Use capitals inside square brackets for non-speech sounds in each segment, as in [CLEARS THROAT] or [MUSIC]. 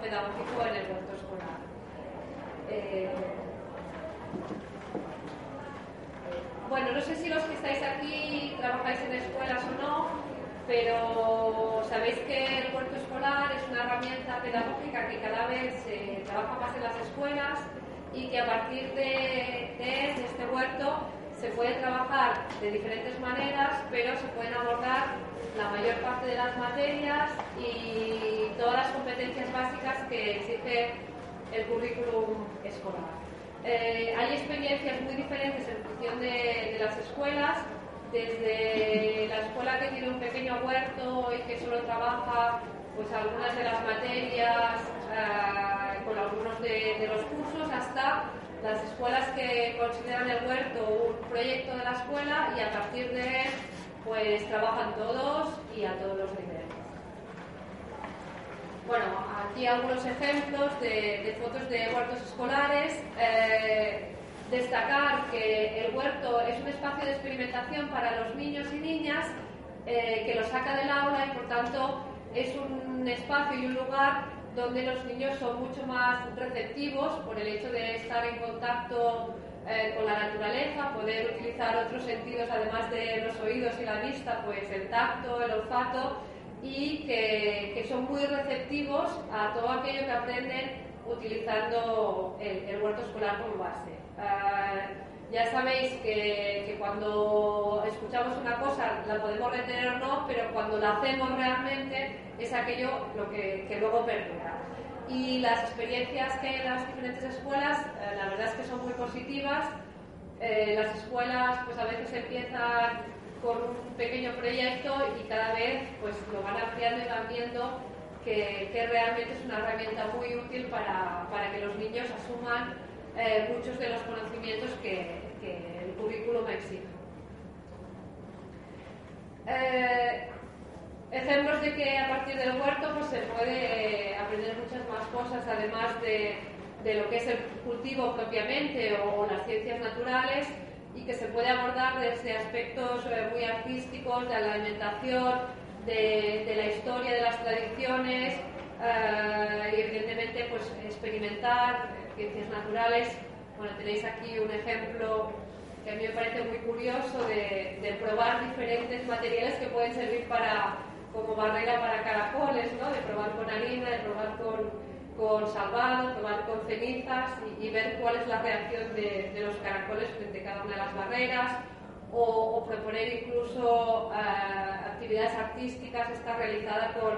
Pedagógico en el huerto escolar. Eh, bueno, no sé si los que estáis aquí trabajáis en escuelas o no, pero sabéis que el huerto escolar es una herramienta pedagógica que cada vez se trabaja más en las escuelas y que a partir de, de este huerto se puede trabajar de diferentes maneras, pero se pueden abordar la mayor parte de las materias y todas las competencias básicas que exige el currículum escolar. Eh, hay experiencias muy diferentes en función de, de, las escuelas, desde la escuela que tiene un pequeño huerto y que solo trabaja pues algunas de las materias uh, con algunos de, de, los cursos hasta las escuelas que consideran el huerto un proyecto de la escuela y a partir de él pues trabajan todos y a todos los niveles. Bueno, aquí algunos ejemplos de, fotos de huertos escolares. Eh, destacar que el huerto es un espacio de experimentación para los niños y niñas eh, que los saca del aula y por tanto es un espacio y un lugar donde los niños son mucho más receptivos por el hecho de estar en contacto eh, con la naturaleza, poder utilizar otros sentidos además de los oídos y la vista, pues el tacto, el olfato y que, que son muy receptivos a todo aquello que aprenden utilizando el, el huerto escolar como base. Uh, ya sabéis que, que, cuando escuchamos una cosa la podemos retener o no, pero cuando la hacemos realmente es aquello lo que, que luego perdura. Y las experiencias que hay en las diferentes escuelas, eh, la verdad es que son muy positivas. Eh, las escuelas pues a veces empiezan con un pequeño proyecto y cada vez pues lo van ampliando y van viendo que, realmente es una herramienta muy útil para, para que los niños asuman eh, muchos de los conocimientos que, que el currículum exige. Eh, ejemplos de que a partir del huerto pues, se puede aprender muchas más cosas, además de, de lo que es el cultivo propiamente o, o, las ciencias naturales, y que se puede abordar desde aspectos eh, muy artísticos, de la alimentación, de, de la historia, de las tradiciones, Uh, y evidentemente pues experimentar ciencias naturales. Bueno, tenéis aquí un ejemplo que a mí me parece muy curioso de, de, probar diferentes materiales que pueden servir para como barrera para caracoles, ¿no? de probar con harina, de probar con, con salvado, probar con cenizas y, y, ver cuál es la reacción de, de, los caracoles frente a cada una de las barreras. O, o proponer incluso uh, actividades artísticas, está realizada con,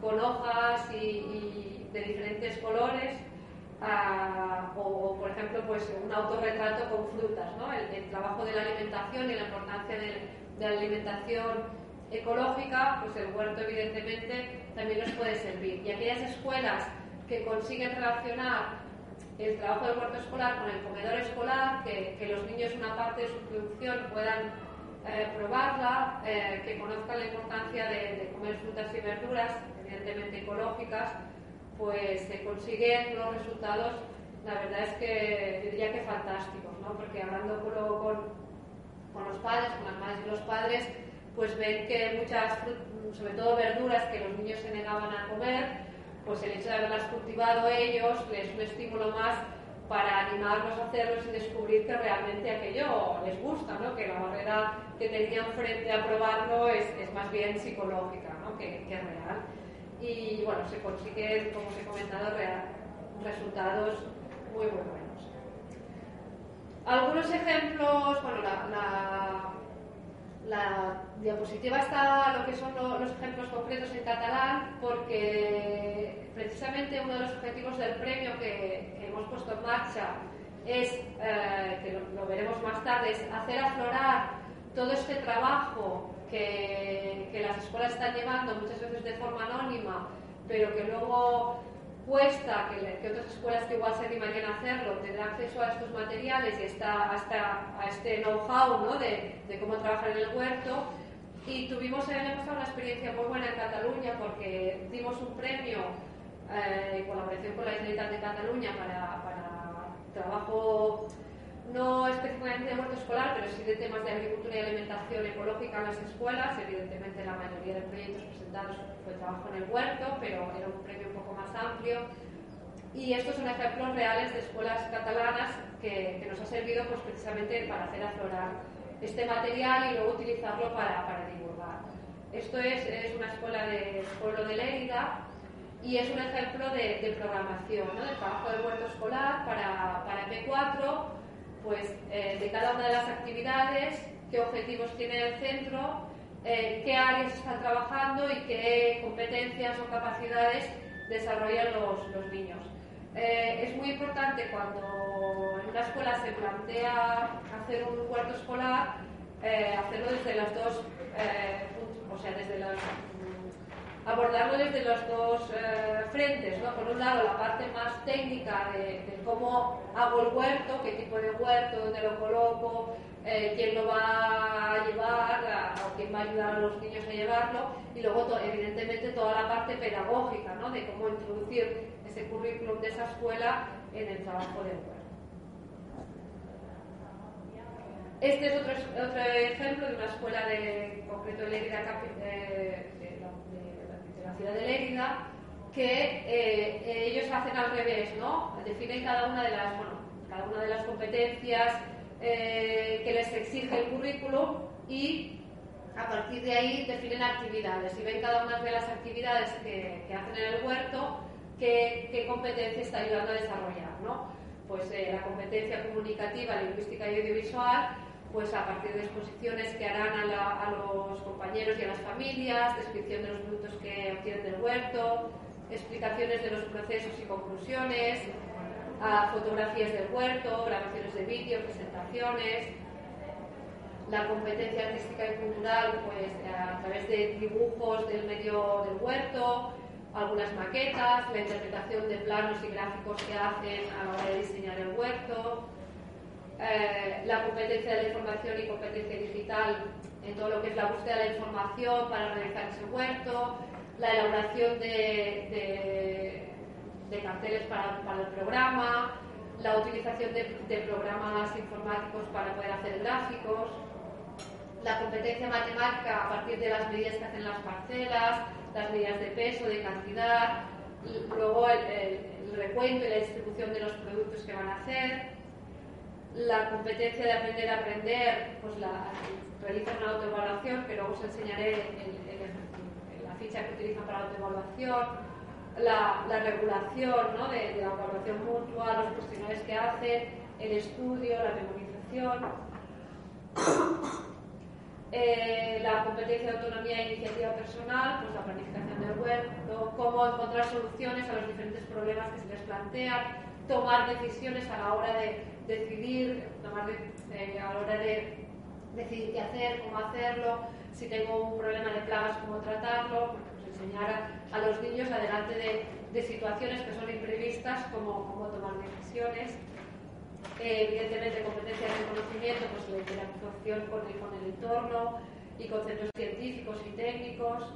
con hojas y, y de diferentes colores. Uh, o, por ejemplo, pues un autorretrato con frutas, ¿no? el, el, trabajo de la alimentación y la importancia de, de, la alimentación ecológica, pues el huerto evidentemente también nos puede servir. Y aquellas escuelas que consiguen relacionar el trabajo del huerto escolar con el comedor escolar, que, que los niños una parte de su producción puedan eh, probarla, eh, que conozcan la importancia de, de comer frutas y verduras, evidentemente ecológicas, pues se consiguen unos resultados, la verdad es que diría que fantásticos, ¿no? porque hablando con, con, con, los padres, con las madres y los padres, pues ven que muchas, sobre todo verduras que los niños se negaban a comer, pues el hecho de haberlas cultivado ellos les es un estímulo más para animarlos a hacerlos y descubrir que realmente aquello les gusta, ¿no? que la barrera que tenían frente a probarlo es, es más bien psicológica ¿no? que, que, real. Y bueno, se consigue, como os he comentado, resultados muy, muy buenos. Algunos ejemplos, bueno, la, diapositiva está lo que son los ejemplos concretos en catalán, porque precisamente uno de los objetivos del premio que, hemos puesto en marcha es, eh, que lo, veremos más tarde, es hacer aflorar todo este trabajo que, que las escuelas están llevando muchas veces de forma anónima, pero que luego cuesta que, otras escuelas que igual se animarían a hacerlo tendrán acceso a estos materiales y está hasta a este know-how ¿no? de, cómo trabajar en el huerto. Y tuvimos el año pasado una experiencia muy buena en Cataluña porque dimos un premio eh, en colaboración con la Generalitat de Cataluña para, para trabajo no específicamente de huerto escolar, pero sí de temas de agricultura y alimentación ecológica en las escuelas. Evidentemente, la mayoría de proyectos presentados fue trabajo en el huerto, pero era un premio un poco más amplio. Y estos son ejemplos reales de escuelas catalanas que, nos ha servido pues, precisamente para hacer aflorar este material y luego utilizarlo para, para divulgar. Esto es, una escuela del pueblo de Lérida y es un ejemplo de, de programación, ¿no? de trabajo de huerto escolar para, para M4 pues, eh, de cada una de las actividades, qué objetivos tiene el centro, eh, qué áreas están trabajando y qué competencias o capacidades desarrollan los, los niños. Eh, es muy importante cuando en una escuela se plantea hacer un cuarto escolar, hacerlo desde los dos, o sea, desde los abordarlo desde los dos eh, frentes, ¿no? Por un lado, la parte más técnica de, cómo hago el huerto, qué tipo de huerto, dónde lo coloco, eh, quién lo va a llevar o quién va a ayudar a los niños a llevarlo, y luego, evidentemente, toda la parte pedagógica, ¿no? De cómo introducir ese currículum de esa escuela en el trabajo del huerto. Este es otro, otro ejemplo de una escuela de concreto de Lérida, de, la ciudad de Lérida, que eh, ellos hacen al revés, ¿no? Definen cada una de las, bueno, cada una de las competencias eh, que les exige el currículum y a partir de ahí definen actividades y ven cada una de las actividades que, hacen en el huerto qué, qué, competencia está ayudando a desarrollar, ¿no? Pues eh, la competencia comunicativa, lingüística y audiovisual, pues a partir de exposiciones que harán a, los compañeros y a las familias, descripción de los productos que obtienen del huerto, explicaciones de los procesos y conclusiones, fotografías del huerto, grabaciones de vídeo, presentaciones, la competencia artística y cultural pues a través de dibujos del medio del huerto, algunas maquetas, la interpretación de planos y gráficos que hacen a la hora de diseñar el huerto, eh, la competencia de la información y competencia digital en todo lo que es la búsqueda de la información para realizar ese huerto, la elaboración de, de, carteles para, para, el programa, la utilización de, programas informáticos para poder hacer gráficos, la competencia matemática a partir de las medidas que hacen las parcelas, las medidas de peso, de cantidad, luego el recuento y la distribución de los productos que van a hacer, la competencia de aprender a aprender, pues la, realizan una autoevaluación, que luego os enseñaré en, la ficha que utilizan para autoevaluación, la, la regulación ¿no? de, la evaluación mutua, los cuestionarios que hacen, el estudio, la memorización, [COUGHS] eh, la competencia de autonomía e iniciativa personal, pues la planificación del huerto, cómo encontrar soluciones a los diferentes problemas que se les plantean, tomar decisiones a la hora de decidir, tomar eh, a la hora de decidir qué hacer, cómo hacerlo, si tengo un problema de plagas, cómo tratarlo, pues enseñar a, los niños adelante de, de, situaciones que son imprevistas, cómo, cómo tomar decisiones. Eh, evidentemente, competencias de conocimiento, pues la interacción con el, con el entorno y conceptos científicos y técnicos.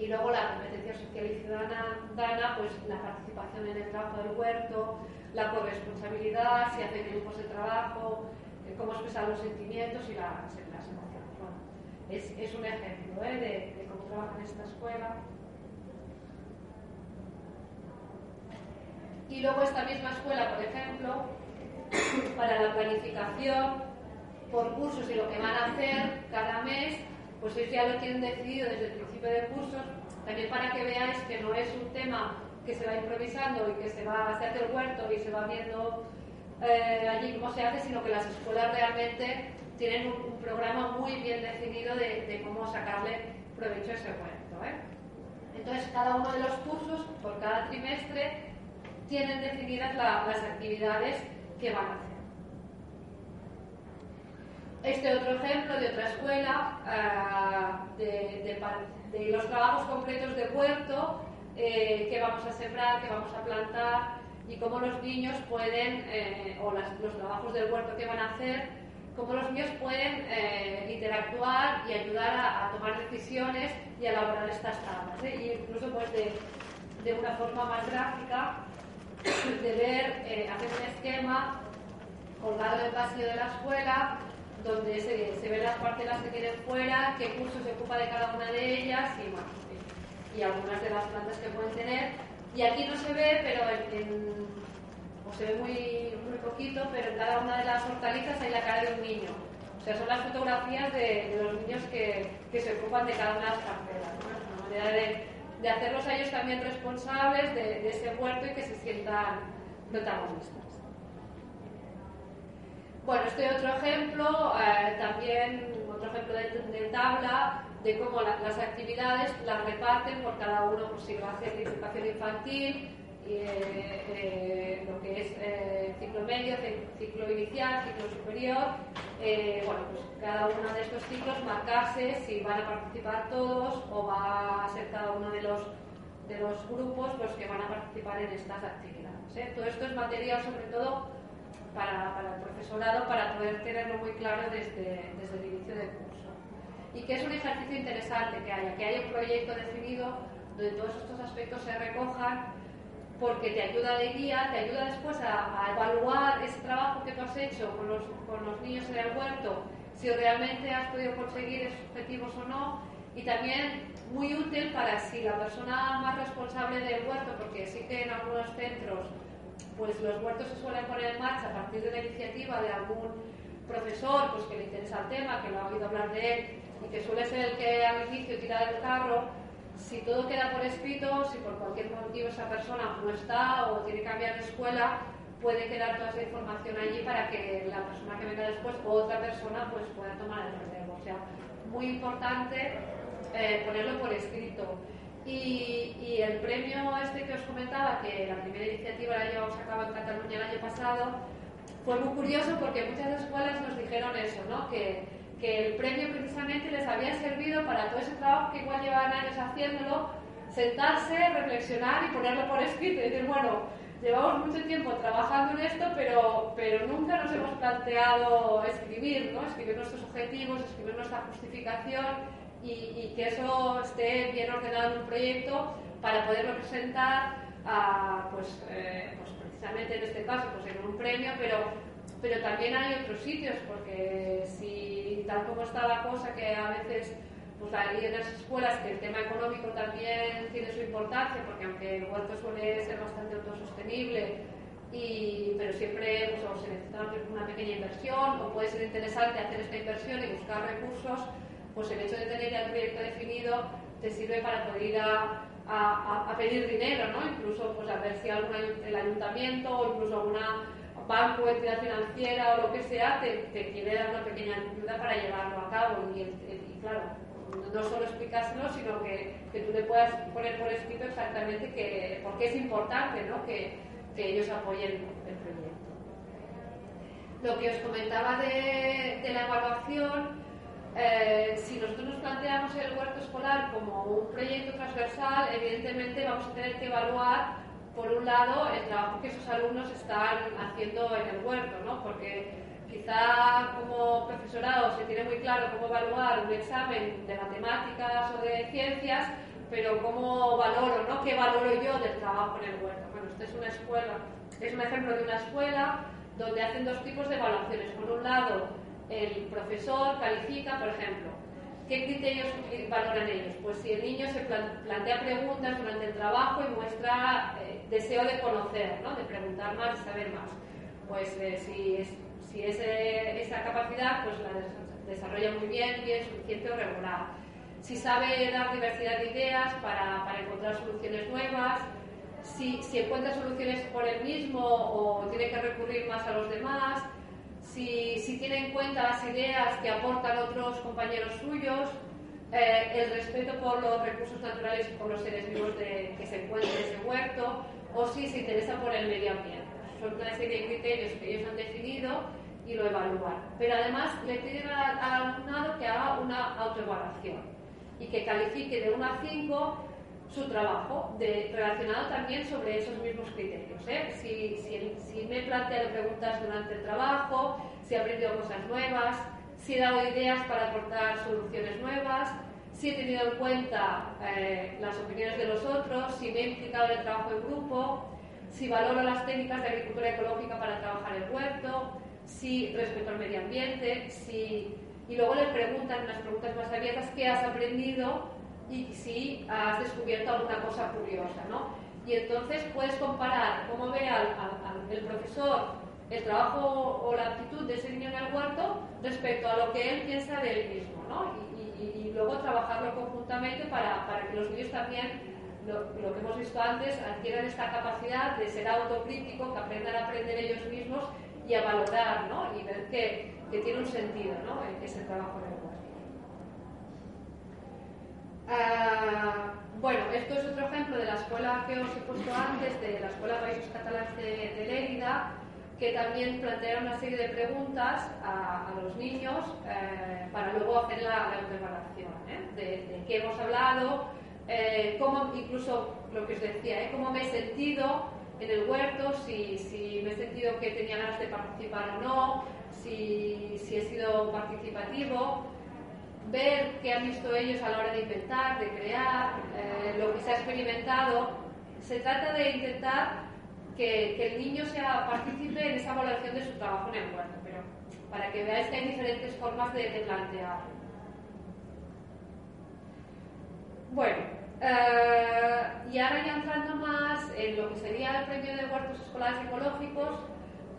Y luego la competencia social y ciudadana, pues la participación en el trabajo del huerto, la corresponsabilidad, si hacen grupos de trabajo, eh, cómo expresar los sentimientos y las, emociones. Es, un ejemplo ¿eh? de, cómo trabaja en esta escuela. Y luego esta misma escuela, por ejemplo, [COUGHS] para la planificación por cursos y lo que van a hacer cada mes, pues ellos ya lo tienen decidido desde el principio de cursos, también para que veáis que no es un tema que se va improvisando y que se va a hacer el huerto y se va viendo eh, allí cómo se hace, sino que las escuelas realmente tienen un, programa muy bien definido de, cómo sacarle provecho a ese huerto. ¿eh? Entonces, cada uno de los cursos, por cada trimestre, tienen definidas las actividades que van a hacer. Este otro ejemplo de otra escuela, ah, de, los trabajos concretos de huerto, eh, que vamos a sembrar, que vamos a plantar y cómo los niños pueden, eh, o los trabajos del huerto que van a hacer, cómo los niños pueden eh, interactuar y ayudar a, tomar decisiones y a elaborar estas tablas. Y incluso pues de, de una forma más gráfica, de ver, hacer un esquema colgado del pasillo de la escuela donde se, se ven las parcelas que tienen fuera, qué curso se ocupa de cada una de ellas y, bueno, y, algunas de las plantas que pueden tener. Y aquí no se ve, pero en, o se ve muy, muy poquito, pero en cada una de las hortalizas hay la cara de un niño. O sea, son las fotografías de, los niños que, que, se ocupan de cada una de las parcelas. Es una manera de, de, hacerlos a ellos también responsables de, de ese huerto y que se sientan protagonistas. Bueno, este otro ejemplo, eh, también otro ejemplo de, tabla de cómo las actividades las reparten por cada uno, por si va a hacer participación infantil, eh, eh, lo que es ciclo medio, ciclo inicial, ciclo superior. bueno, pues cada uno de estos ciclos marcarse si van a participar todos o va a ser cada uno de los, de los grupos los que van a participar en estas actividades. Todo esto es material sobre todo para, para, el profesorado para poder tenerlo muy claro desde, desde el inicio del curso. Y que es un ejercicio interesante que haya, que haya un proyecto definido donde todos estos aspectos se recojan porque te ayuda de guía, te ayuda después a, a, evaluar ese trabajo que tú has hecho con los, con los niños en el huerto, si realmente has podido conseguir esos objetivos o no, y también muy útil para si la persona más responsable del huerto, porque sí que en algunos centros pues los huertos se suelen poner en marcha a partir de la iniciativa de algún profesor pues que le interesa el tema, que lo ha oído hablar de él y que suele ser el que al inicio tira del carro, si todo queda por escrito, si por cualquier motivo esa persona no está o tiene que cambiar de escuela, puede quedar toda esa información allí para que la persona que venga después o otra persona pues pueda tomar el relevo. O sea, muy importante eh, ponerlo por escrito. Y, el premio este que os comentaba, que la primera iniciativa la llevamos a cabo en Cataluña el año pasado, fue muy curioso porque muchas escuelas nos dijeron eso, ¿no? que, que el premio precisamente les había servido para todo ese trabajo que igual llevaban años haciéndolo, sentarse, reflexionar y ponerlo por escrito y decir, bueno, llevamos mucho tiempo trabajando en esto, pero, pero nunca nos hemos planteado escribir, ¿no? escribir nuestros objetivos, escribir nuestra justificación y, que eso esté bien ordenado en un proyecto para poderlo presentar a, pues, eh, pues precisamente en este caso pues en un premio, pero, pero también hay otros sitios, porque si tal como está la cosa, que a veces pues hay en las escuelas que el tema económico también tiene su importancia, porque aunque el huerto suele ser bastante autosostenible, y, pero siempre pues, se necesita una pequeña inversión o puede ser interesante hacer esta inversión y buscar recursos pues el hecho de tener ya el proyecto definido te sirve para poder ir a, pedir dinero, ¿no? Incluso pues a ver si algún, el ayuntamiento o incluso alguna banco, entidad financiera o lo que sea te, quiere dar una pequeña ayuda para llevarlo a cabo. Y, claro, no solo explicárselo, sino que, tú le puedas poner por escrito exactamente que, por qué es importante ¿no? que, ellos apoyen el proyecto. Lo que os comentaba de, de la evaluación, eh, si nosotros nos planteamos el huerto escolar como un proyecto transversal, evidentemente vamos a tener que evaluar, por un lado, el trabajo que esos alumnos están haciendo en el huerto, ¿no? porque quizá como profesorado se tiene muy claro cómo evaluar un examen de matemáticas o de ciencias, pero cómo valoro, ¿no? ¿Qué valoro yo del trabajo en el huerto? Bueno, esta es una escuela, es un ejemplo de una escuela donde hacen dos tipos de evaluaciones. Por un lado, el profesor califica, por ejemplo, ¿qué criterios valoran ellos? Pues si el niño se plantea preguntas durante el trabajo y muestra eh, deseo de conocer, ¿no? de preguntar más y saber más. Pues eh, si, es, si es, esa capacidad, pues la desarrolla muy bien, bien, suficiente o regular. Si sabe dar diversidad de ideas para, para encontrar soluciones nuevas, si, si, encuentra soluciones por él mismo o tiene que recurrir más a los demás, si, si tiene en cuenta las ideas que aportan otros compañeros suyos, eh, el respeto por los recursos naturales y por los seres vivos de, que se encuentran en ese huerto, o si se interesa por el medio ambiente. Son una serie de criterios que ellos han definido y lo evalúan. Pero además le piden al, alumnado que haga una autoevaluación y que califique de 1 a 5 su trabajo, de, relacionado también sobre esos mismos criterios. ¿eh? Si, si, me he planteado preguntas durante el trabajo, si he aprendido cosas nuevas, si he dado ideas para aportar soluciones nuevas, si he tenido en cuenta eh, las opiniones de los otros, si me he implicado en el trabajo en grupo, si valoro las técnicas de agricultura ecológica para trabajar el huerto, si respeto al medio ambiente, si... y luego le preguntan unas preguntas más abiertas qué has aprendido y si has descubierto alguna cosa curiosa, ¿no? Y entonces puedes comparar cómo ve el profesor el trabajo o la actitud de ese niño en el huerto respecto a lo que él piensa de él mismo, ¿no? Y, luego trabajarlo conjuntamente para, que los niños también, lo, que hemos visto antes, adquieran esta capacidad de ser autocrítico, que aprendan a aprender ellos mismos y a valorar, ¿no? Y ver que, tiene un sentido, ¿no? Ese trabajo en Ah, bueno, esto es otro ejemplo de la escuela que os he puesto antes, de la Escuela Países Catalanes de, de Lérida, que también plantea una serie de preguntas a, los niños eh, para luego hacer la, la preparación ¿eh? de, qué hemos hablado, eh, cómo, incluso lo que os decía, cómo me he sentido en el huerto, si, si, me he sentido que tenía ganas de participar o no, si, si he sido participativo ver qué han visto ellos a la hora de inventar, de crear, eh, lo que se ha experimentado. Se trata de intentar que, el niño sea partícipe en esa evaluación de su trabajo en el huerto, pero para que veáis que hay diferentes formas de, plantear. Bueno, eh, y ahora ya entrando más en lo que sería el premio de huertos escolares ecológicos,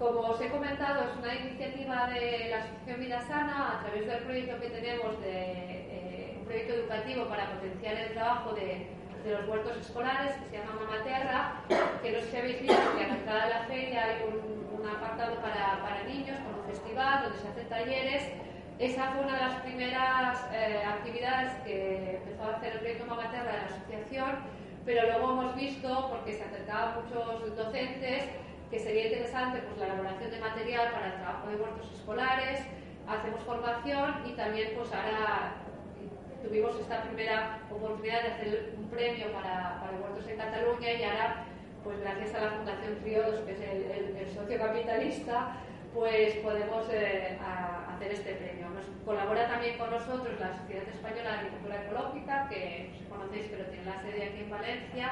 como os he comentado, es una iniciativa de la Asociación Vida Sana a través del proyecto que tenemos de eh, un proyecto educativo para potenciar el trabajo de, los huertos escolares que se llama Mamaterra, que no sé si habéis visto que a la de feria hay un, apartado para, niños con un festival donde se hacen talleres. Esa fue una de las primeras eh, actividades que empezó a hacer el proyecto Mamaterra de la asociación, pero luego hemos visto, porque se acercaban muchos docentes, que sería interesante pues, la elaboración de material para el trabajo de huertos escolares, hacemos formación y también pues ahora tuvimos esta primera oportunidad de hacer un premio para, para huertos en Cataluña y ahora pues gracias a la Fundación Triodos, que es el, socio capitalista, pues podemos eh, hacer este premio. Nos colabora también con nosotros la Sociedad Española de Agricultura Ecológica, que conocéis pero tiene la sede aquí en Valencia,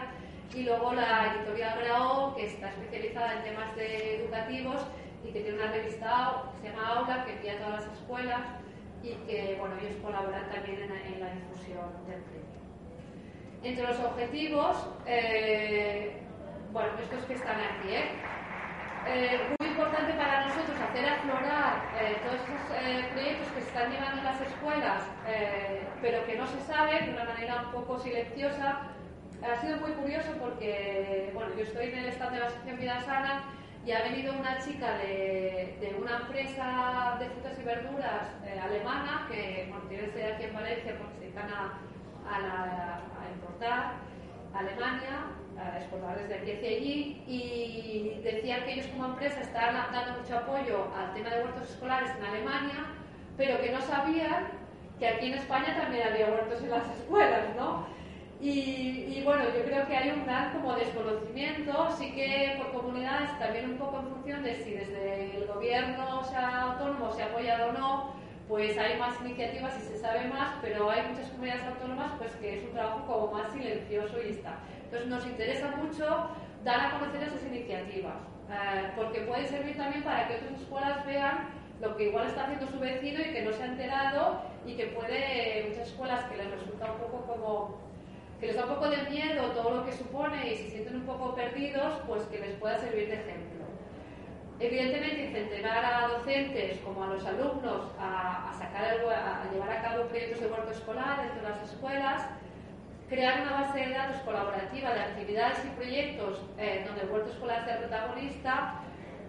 y luego la editorial Grao, que está especializada en temas educativos y que tiene una revista que se llama Aula, que envía a todas las escuelas y que bueno, ellos colaboran también en, la difusión del premio. Entre los objetivos, eh, bueno, estos que están aquí, ¿eh? ¿eh? muy importante para nosotros hacer aflorar todos esos proyectos que se están llevando en las escuelas, pero que no se sabe de una manera un poco silenciosa, ha sido muy curioso porque, bueno, yo estoy en el stand de la Asociación Vida Sana y ha venido una chica de, una empresa de frutas y verduras eh, alemana que bueno, tiene sede aquí en Valencia porque se dedican a, a, importar a Alemania, a exportar desde aquí hacia allí y decían que ellos como empresa estaban dando mucho apoyo al tema de huertos escolares en Alemania, pero que no sabían que aquí en España también había huertos en las [LAUGHS] escuelas, ¿no? Y, bueno, yo creo que hay un gran como desconocimiento, sí que por comunidades, también un poco en función de si desde el gobierno sea autónomo se ha apoyado o no, pues hay más iniciativas y se sabe más, pero hay muchas comunidades autónomas pues que es un trabajo como más silencioso y está. Entonces nos interesa mucho dar a conocer esas iniciativas, eh, porque puede servir también para que otras escuelas vean lo que igual está haciendo su vecino y que no se ha enterado y que puede, muchas escuelas que les resulta un poco como que les da un poco de miedo todo lo que supone y se sienten un poco perdidos, pues que les pueda servir de ejemplo. Evidentemente, incentivar a docentes como a los alumnos a, sacar a llevar a cabo proyectos de huerto escolar dentro de las escuelas, crear una base de datos colaborativa de actividades y proyectos eh, donde el huerto escolar sea protagonista,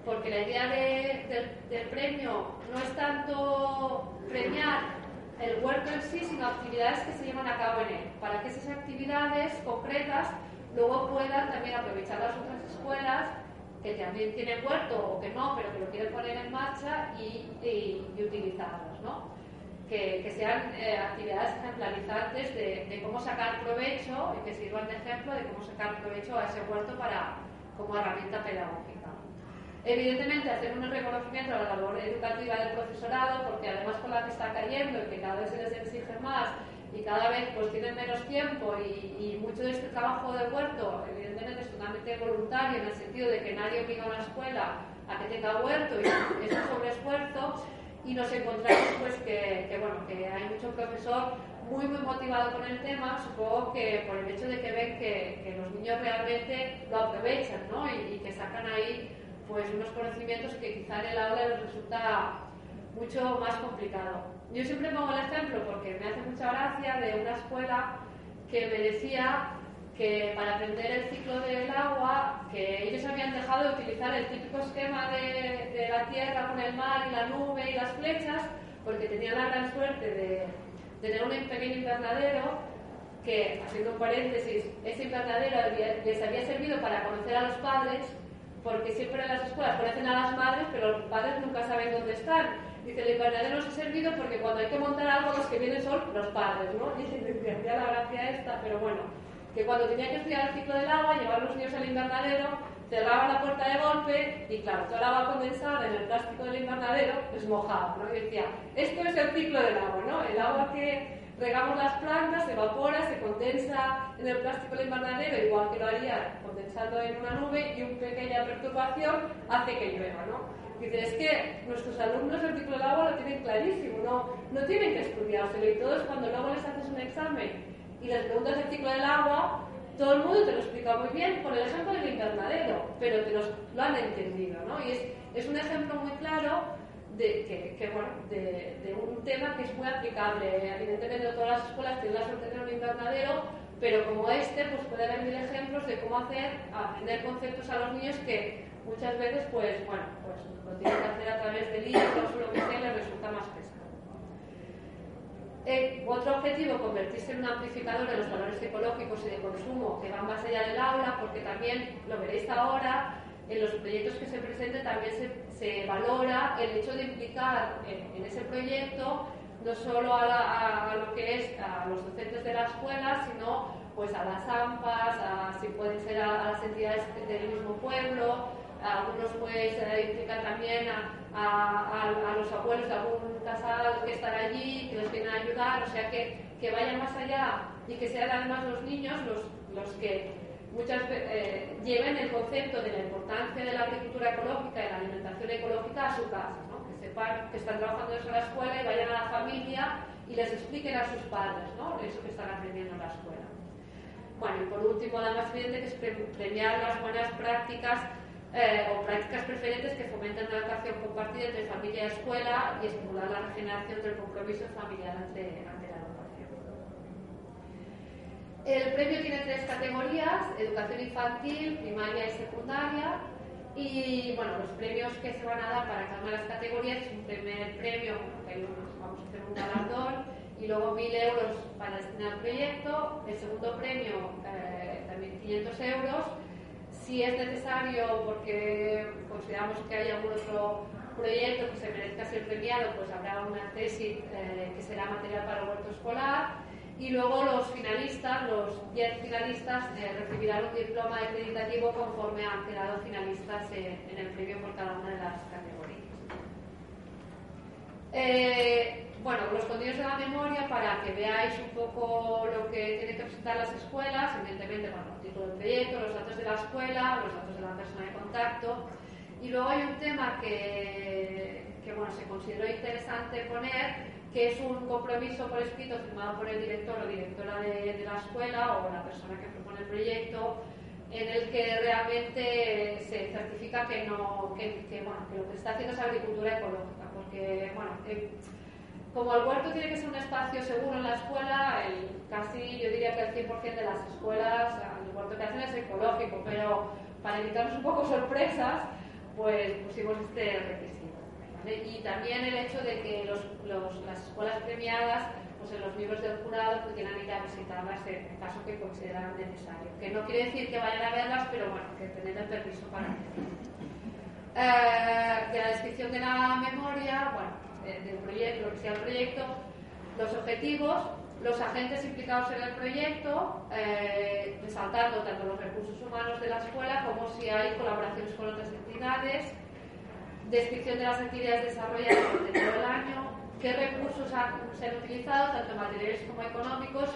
porque la idea del premio no es tanto premiar el huerto en sí, sino actividades que se llevan a cabo en él, para que esas actividades concretas luego puedan también aprovechar las otras escuelas que también tienen huerto o que no, pero que lo quieren poner en marcha y, y, utilizarlos, ¿no? Que, sean eh, actividades ejemplarizantes de, de, cómo sacar provecho y que sirvan de ejemplo de cómo sacar provecho a ese huerto para, como herramienta pedagógica. Evidentemente, hacer un reconocimiento a la labor educativa del profesorado, porque además con la que está cayendo y que cada vez se les exige más y cada vez pues tienen menos tiempo y, mucho de este trabajo de huerto, evidentemente es totalmente voluntario en el sentido de que nadie obliga a una escuela a que tenga huerto y [COUGHS] es un sobreesfuerzo y nos encontramos pues que, bueno, que hay mucho profesor muy muy motivado con el tema, supongo que por el hecho de que ven que, los niños realmente lo aprovechan ¿no? y que sacan ahí pues unos conocimientos que quizá en el aula les resulta mucho más complicado. Yo siempre pongo el ejemplo porque me hace mucha gracia de una escuela que me decía que para aprender el ciclo del agua, que ellos habían dejado de utilizar el típico esquema de, la tierra con el mar y la nube y las flechas, porque tenían la gran suerte de, de tener un pequeño invernadero que, haciendo un paréntesis, ese invernadero les había servido para conocer a los padres porque siempre en las escuelas conocen a las madres, pero los padres nunca saben dónde están. Dice, el invernadero nos ha servido porque cuando hay que montar algo, los que vienen son los padres, ¿no? Y me hacía la gracia esta, pero bueno, que cuando tenía que estudiar el ciclo del agua, llevar los niños al invernadero, cerraba la puerta de golpe y claro, toda el agua condensada en el plástico del invernadero es mojada, ¿no? Y decía, esto es el ciclo del agua, ¿no? El agua que regamos las plantas, se evapora, se condensa en el plástico del invernadero, igual que lo haría condensando en una nube, y una pequeña perturbación hace que llueva, ¿no? Dice, es que nuestros alumnos el ciclo del agua lo tienen clarísimo, no, no tienen que estudiárselo, y todos cuando luego les haces un examen y les preguntas el ciclo del agua, todo el mundo te lo explica muy bien con el ejemplo del invernadero, pero te lo han entendido, ¿no? Y es, es un ejemplo muy claro de, que, bueno, de, un tema que es muy aplicable. Evidentemente todas las escuelas tienen la suerte de tener un invernadero, pero como este, pues puede haber mil ejemplos de cómo hacer, aprender conceptos a los niños que muchas veces, pues bueno, pues lo tienen que hacer a través de libros o lo que sea, les resulta más pesado. Eh, otro objetivo, convertirse en un amplificador de los valores ecológicos y de consumo que van más allá del aula, porque también, lo veréis ahora, en los proyectos que se presenten también se, valora el hecho de implicar en, ese proyecto no solo a, lo que es a los docentes de la escuela, sino pues a las AMPAs, a, si pueden ser a, las entidades del mismo pueblo, algunos pues implican también a, los abuelos de algún casal que están allí, que les vienen a ayudar, o sea que, que vayan más allá y que sean además los niños los, los que muchas eh, lleven el concepto de la importancia de la agricultura ecológica y la alimentación ecológica a su casa, que están trabajando en la escuela y vayan a la familia y les expliquen a sus padres ¿no? eso que están aprendiendo en la escuela. Bueno, y por último, la más evidente que es premiar las buenas prácticas eh, o prácticas preferentes que fomenten la educación compartida entre familia y escuela y estimular la regeneración del compromiso familiar ante, el premio tiene tres categorías, educación infantil, primaria y secundaria. Y bueno, los premios que se van a dar para cada una de las categorías un primer premio, que vamos a hacer un galardón, y luego 1.000 euros para destinar al proyecto. El segundo premio, eh, también 500 euros. Si es necesario, porque consideramos que hay algún otro proyecto que se merezca ser premiado, pues habrá una tesis eh, que será material para el huerto escolar y luego los finalistas, los 10 finalistas, eh, recibirán un diploma acreditativo conforme han quedado finalistas en el premio por cada una de las categorías. Eh, bueno, los contenidos de la memoria para que veáis un poco lo que tienen que presentar las escuelas, evidentemente, bueno, el título del proyecto, los datos de la escuela, los datos de la persona de contacto. Y luego hay un tema que, que bueno, se consideró interesante poner, que es un compromiso por escrito firmado por el director o directora de, la escuela o la persona que propone el proyecto, en el que realmente se certifica que, no, que, bueno, que lo que está haciendo es agricultura ecológica, porque bueno, como el huerto tiene que ser un espacio seguro en la escuela, el, casi yo diría que el 100% de las escuelas, el huerto que hacen es ecológico, pero para evitarnos un poco sorpresas, pues pusimos este requisito. Y también el hecho de que los, las escuelas premiadas, pues en los miembros del jurado pudieran ir a visitarlas en caso que consideraran necesario. Que no quiere decir que vayan a verlas, pero bueno, que tengan el permiso para hacerlo. Eh, de la descripción de la memoria, bueno, del proyecto, lo que sea el proyecto, los objetivos, los agentes implicados en el proyecto, eh, resaltando tanto los recursos humanos de la escuela como si hay colaboraciones con otras entidades, descripción de las actividades desarrolladas durante todo el año, qué recursos se han utilizado, tanto materiales como económicos,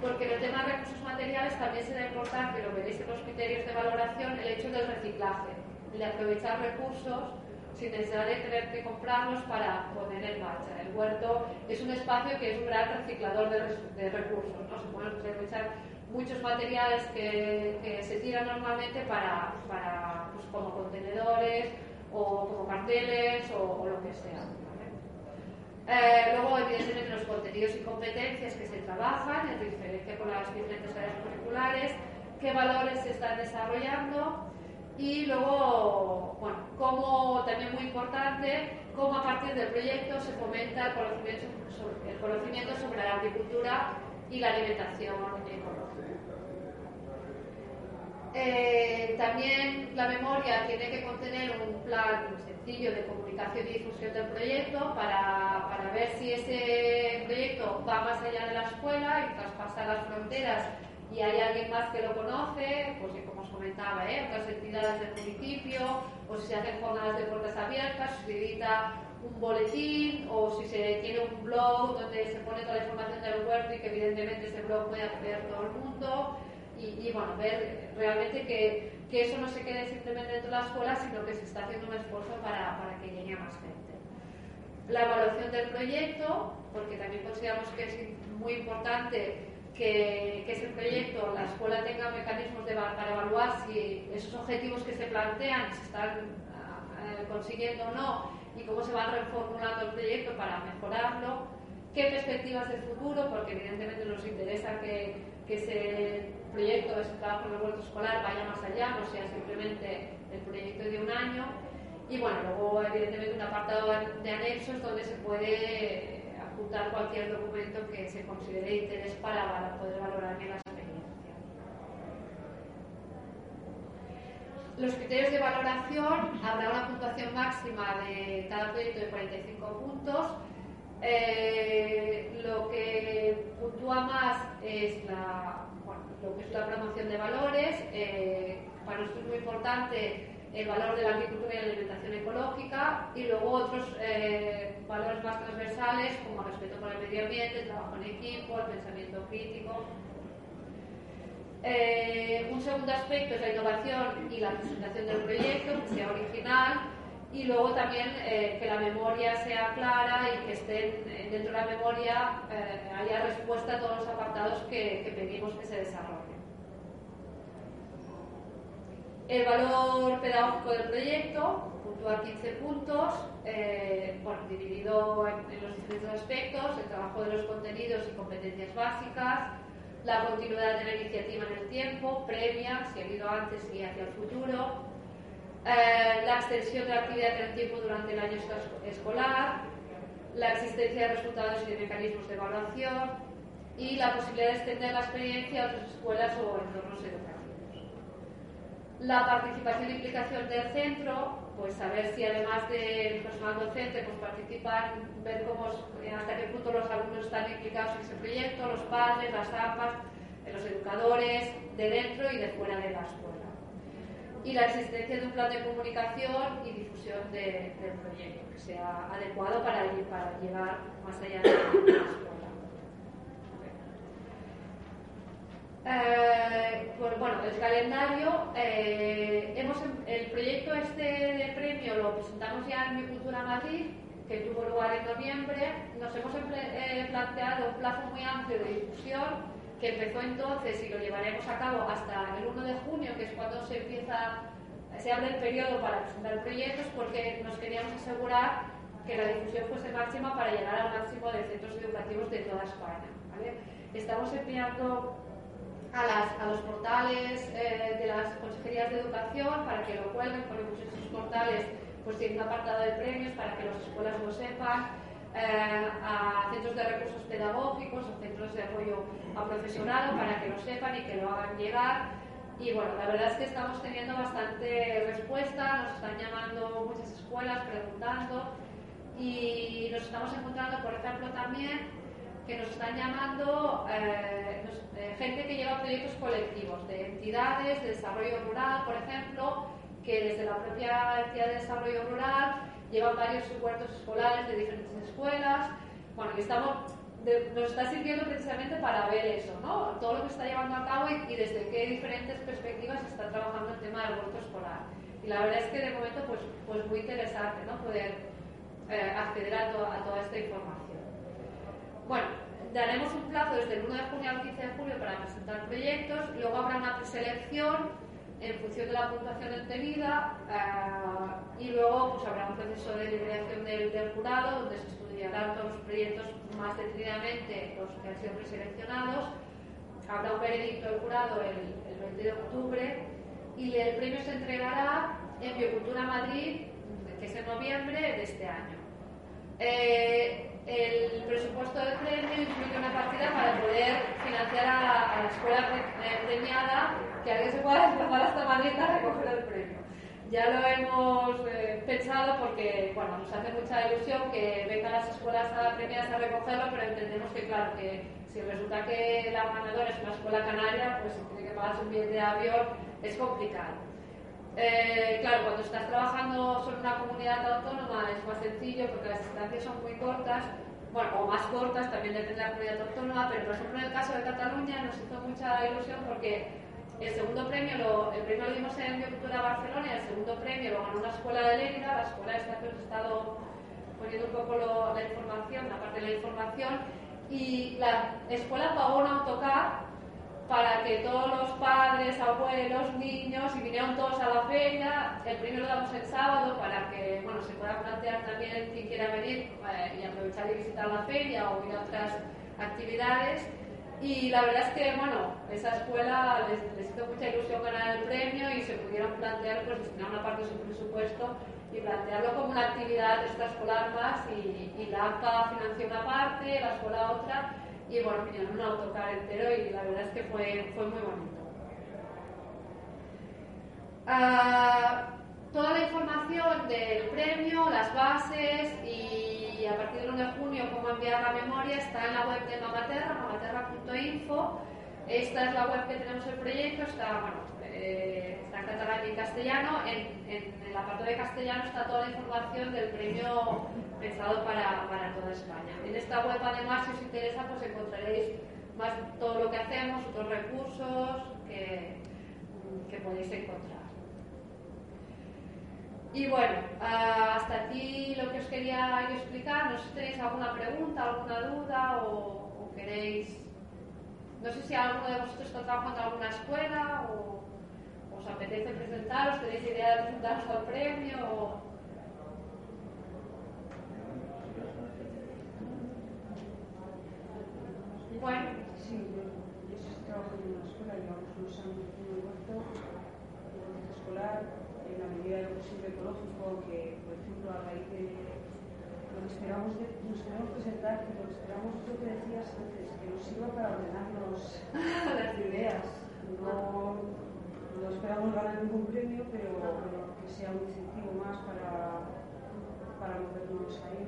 porque en el tema de recursos materiales también se da importancia, lo veréis en los criterios de valoración, el hecho del reciclaje, de aprovechar recursos sin necesidad de tener que comprarlos para poner en marcha. El huerto es un espacio que es un gran reciclador de, recursos, ¿no? se pueden aprovechar muchos materiales que, se tiran normalmente para, para pues, como contenedores o como carteles o, lo que sea. Eh, luego, evidentemente, los contenidos y competencias que se trabajan en diferencia con las diferentes áreas curriculares, qué valores se están desarrollando y luego, bueno, como también muy importante, cómo a partir del proyecto se fomenta el conocimiento sobre, el conocimiento sobre la agricultura y la alimentación ecológica. Eh, también la memoria tiene que contener un plan sencillo de comunicación y difusión del proyecto para, para ver si ese proyecto va más allá de la escuela y traspasa las fronteras y hay alguien más que lo conoce, pues como os comentaba, ¿eh? otras entidades del municipio, o si se hacen jornadas de puertas abiertas, si se edita un boletín, o si se tiene un blog donde se pone toda la información del huerto y que evidentemente ese blog puede acceder todo el mundo y, bueno, ver realmente que, que, eso no se quede simplemente dentro de la escuela, sino que se está haciendo un esfuerzo para, para que llegue a más gente. La evaluación del proyecto, porque también consideramos que es muy importante que, que, ese proyecto, la escuela tenga mecanismos de, para evaluar si esos objetivos que se plantean se están uh, consiguiendo o no y cómo se va reformulando el proyecto para mejorarlo, qué perspectivas de futuro, porque evidentemente nos interesa que, que ese proyecto, ese trabajo en el huerto escolar vaya más allá, no sea simplemente el proyecto de un año. Y bueno, luego evidentemente un apartado de anexos donde se puede adjuntar cualquier documento que se considere de interés para poder valorar bien la experiencia. Los criterios de valoración, habrá una puntuación máxima de cada proyecto de 45 puntos eh, lo que puntúa más es la, lo que es la promoción de valores. Eh, para nosotros es muy importante el valor de la agricultura y la alimentación ecológica y luego otros eh, valores más transversales como el respeto por el medio ambiente, el trabajo en equipo, el pensamiento crítico. un segundo aspecto es la innovación y la presentación del proyecto, que sea original y luego también eh, que la memoria sea clara y que estén eh, dentro de la memoria eh, haya respuesta a todos los apartados que, pedimos que se desarrollen. El valor pedagógico del proyecto, puntúa 15 puntos, bueno, dividido en, los diferentes aspectos, el trabajo de los contenidos y competencias básicas, la continuidad de la iniciativa en el tiempo, premia, si ha habido antes y hacia el futuro, eh, la extensión de la actividad en el tiempo durante el año escolar, la existencia de resultados y de mecanismos de evaluación y la posibilidad de extender la experiencia a otras escuelas o entornos educativos. La participación e implicación del centro, pues saber si además del personal docente pues participan, ver cómo, hasta qué punto los alumnos están implicados en ese proyecto, los padres, las AMPAs, los educadores de dentro y de fuera de la escuela y la existencia de un plan de comunicación y difusión del proyecto que sea adecuado para, para llevar más allá de la escuela. Eh, pues, bueno, el calendario, eh, hemos, el proyecto este de premio lo presentamos ya en Mi Cultura Madrid, que tuvo lugar en noviembre, nos hemos eh, planteado un plazo muy amplio de difusión que empezó entonces y lo llevaremos a cabo hasta el 1 de junio, que es cuando se empieza, se abre el periodo para presentar proyectos, porque nos queríamos asegurar que la difusión fuese máxima para llegar al máximo de centros educativos de toda España. Estamos enviando a, los portales eh, de las consejerías de educación para que lo cuelguen, porque muchos de esos portales pues tienen un apartado de premios para que las escuelas lo sepan, a centros de recursos pedagógicos, a centros de apoyo a profesorado para que lo sepan y que lo hagan llegar. Y bueno, la verdad es que estamos teniendo bastante respuesta, nos están llamando muchas escuelas preguntando y nos estamos encontrando, por ejemplo, también que nos están llamando eh, eh, gente que lleva proyectos colectivos, de entidades de desarrollo rural, por ejemplo, que desde la propia entidad de desarrollo rural llevan varios huertos escolares de diferentes escuelas. Bueno, que estamos, nos está sirviendo precisamente para ver eso, ¿no? Todo lo que está llevando a cabo y, desde qué diferentes perspectivas está trabajando el tema del huerto escolar. Y la verdad es que de momento, pues, pues muy interesante, ¿no? Poder eh, acceder a, a toda esta información. Bueno, daremos un plazo desde el 1 de junio al 15 de julio para presentar proyectos, luego habrá una preselección en función de la puntuación obtenida eh, y luego pues, habrá un proceso de liberación del, jurado donde se estudiarán todos los proyectos más detenidamente los que han sido preseleccionados. Habrá un veredicto del jurado el, 20 de octubre y el premio se entregará en Biocultura Madrid, que es en noviembre de este año. Eh, el presupuesto del premio incluye una partida para poder financiar a, la escuela premiada que alguien se pueda desplazar hasta Madrid a recoger el premio. Ya lo hemos eh, pensado porque bueno, nos hace mucha ilusión que vengan las escuelas premiadas a recogerlo, pero entendemos que, claro, que si resulta que la ganadora es una escuela canaria, pues si tiene que pagarse un billete de avión, es complicado. Eh, claro, cuando estás trabajando sobre una comunidad autónoma es más sencillo porque las distancias son muy cortas, bueno, o más cortas, también depende de la comunidad autónoma, pero por ejemplo en el caso de Cataluña nos hizo mucha ilusión porque el segundo premio lo, el lo dimos en Biocultura Barcelona y el segundo premio lo ganó una escuela de Lérida, la escuela esta que os he estado poniendo un poco la información, la parte de la información, y la escuela pagó un autocar para que todos los padres, abuelos, niños, y vinieron todos a la feria, el premio lo damos el sábado para que bueno, se pueda plantear también quien quiera venir eh, y aprovechar y visitar la feria o ir a otras actividades. Y la verdad es que, bueno, esa escuela les, hizo mucha ilusión ganar el premio y se pudieron plantear, pues, destinar una parte de su presupuesto y plantearlo como una actividad extraescolar más y, y la APA financió una parte, la escuela otra y, bueno, vinieron un autocar entero y la verdad es que fue, fue muy bonito. Ah, toda la información del premio, las bases y a partir del 1 de junio cómo enviar la memoria está en la web de Mamaterra, mamaterra.info. Esta es la web que tenemos el proyecto, está, bueno, eh, está en catalán y en castellano. En, el apartado de castellano está toda la información del premio pensado para, toda España. En esta web, además, si os interesa, pues encontraréis más todo lo que hacemos, otros recursos que podéis encontrar. Y bueno, ah, hasta aquí lo que os quería yo explicar. No sé si tenéis alguna pregunta, alguna duda o, queréis. No sé si alguno de vosotros está trabajando en alguna escuela o os apetece presentaros, tenéis idea de presentaros al premio o. Bueno. Sí, yo, yo estoy trabajando en una escuela, llevamos unos años en el huerto, escolar en la medida de lo posible ecológico, que por ejemplo a raíz de lo que esperamos, de, nos queremos presentar, que lo que esperamos que decías antes, que nos sirva para ordenarnos [LAUGHS] las ideas. No, no esperamos ganar ningún premio, pero, que sea un incentivo más para, para movernos ahí.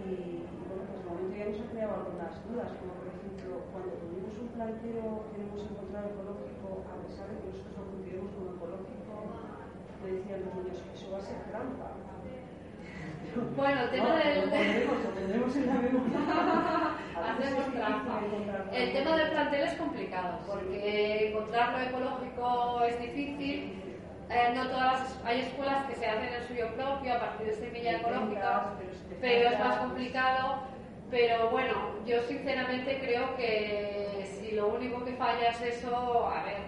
Y, bueno, pues de momento ya nos ha creado algunas dudas, como por ejemplo, cuando tuvimos un planteo que hemos encontrado ecológico, a pesar de que nosotros lo consideramos como ecológico, me decían los niños que eso va a ser trampa. Bueno, el tema del. Lo tendremos, en la memoria. [LAUGHS] Hacemos trampa. El tema del plantel es complicado porque encontrar lo ecológico es difícil eh, no todas las, hay escuelas que se hacen el suyo propio a partir de semilla ecológica, pero es más complicado. Pero bueno, yo sinceramente creo que si lo único que falla es eso, a ver,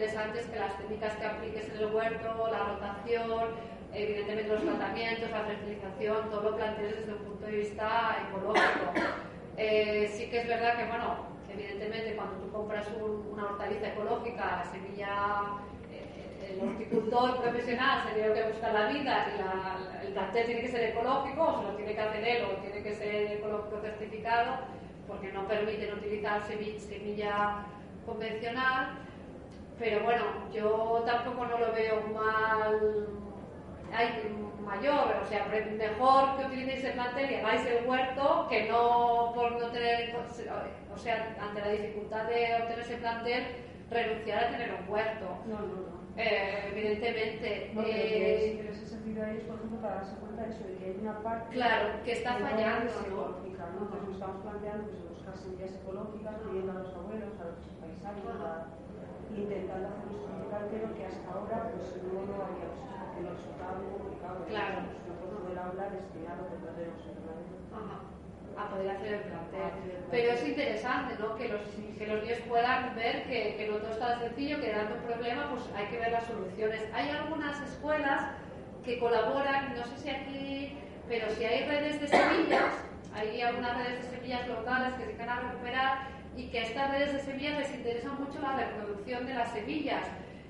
lo que las técnicas que apliques en el huerto, la rotación, evidentemente los tratamientos, la fertilización, todo lo plantees desde un punto de vista ecológico. Eh, sí que es verdad que, bueno, evidentemente cuando tú compras una hortaliza ecológica, la semilla el horticultor profesional se tiene que buscar la vida y el plantel tiene que ser ecológico, o se lo tiene que hacer él, o tiene que ser ecológico certificado, porque no permiten utilizar semilla convencional. Pero bueno, yo tampoco no lo veo mal, hay mayor, o sea, mejor que utilicéis el plantel y hagáis el huerto que no por no tener, o sea, ante la dificultad de obtener ese plantel, renunciar a tener un huerto. No, no, no. Eh, evidentemente. No, eh, pero ese sentido ahí es, por ejemplo, para darse cuenta de eso, de que hay una parte claro, que está que fallando. Ecológica, ¿no? Entonces nos estamos planteando pues, buscar semillas ecológicas, pidiendo a los abuelos, a los paisanos, a, intentando hacer un estudio cartero que hasta ahora pues, no lo habíamos hecho, porque nos resultaba muy complicado. Claro. No puedo volver a hablar destinado no tenemos el Ajá a poder hacer el plantel. Pero es interesante ¿no? que, los, que los niños puedan ver que, que no todo es tan sencillo, que dando un problema pues hay que ver las soluciones. Hay algunas escuelas que colaboran, no sé si aquí, pero si hay redes de semillas, hay algunas redes de semillas locales que se van a recuperar y que a estas redes de semillas les interesa mucho la reproducción de las semillas.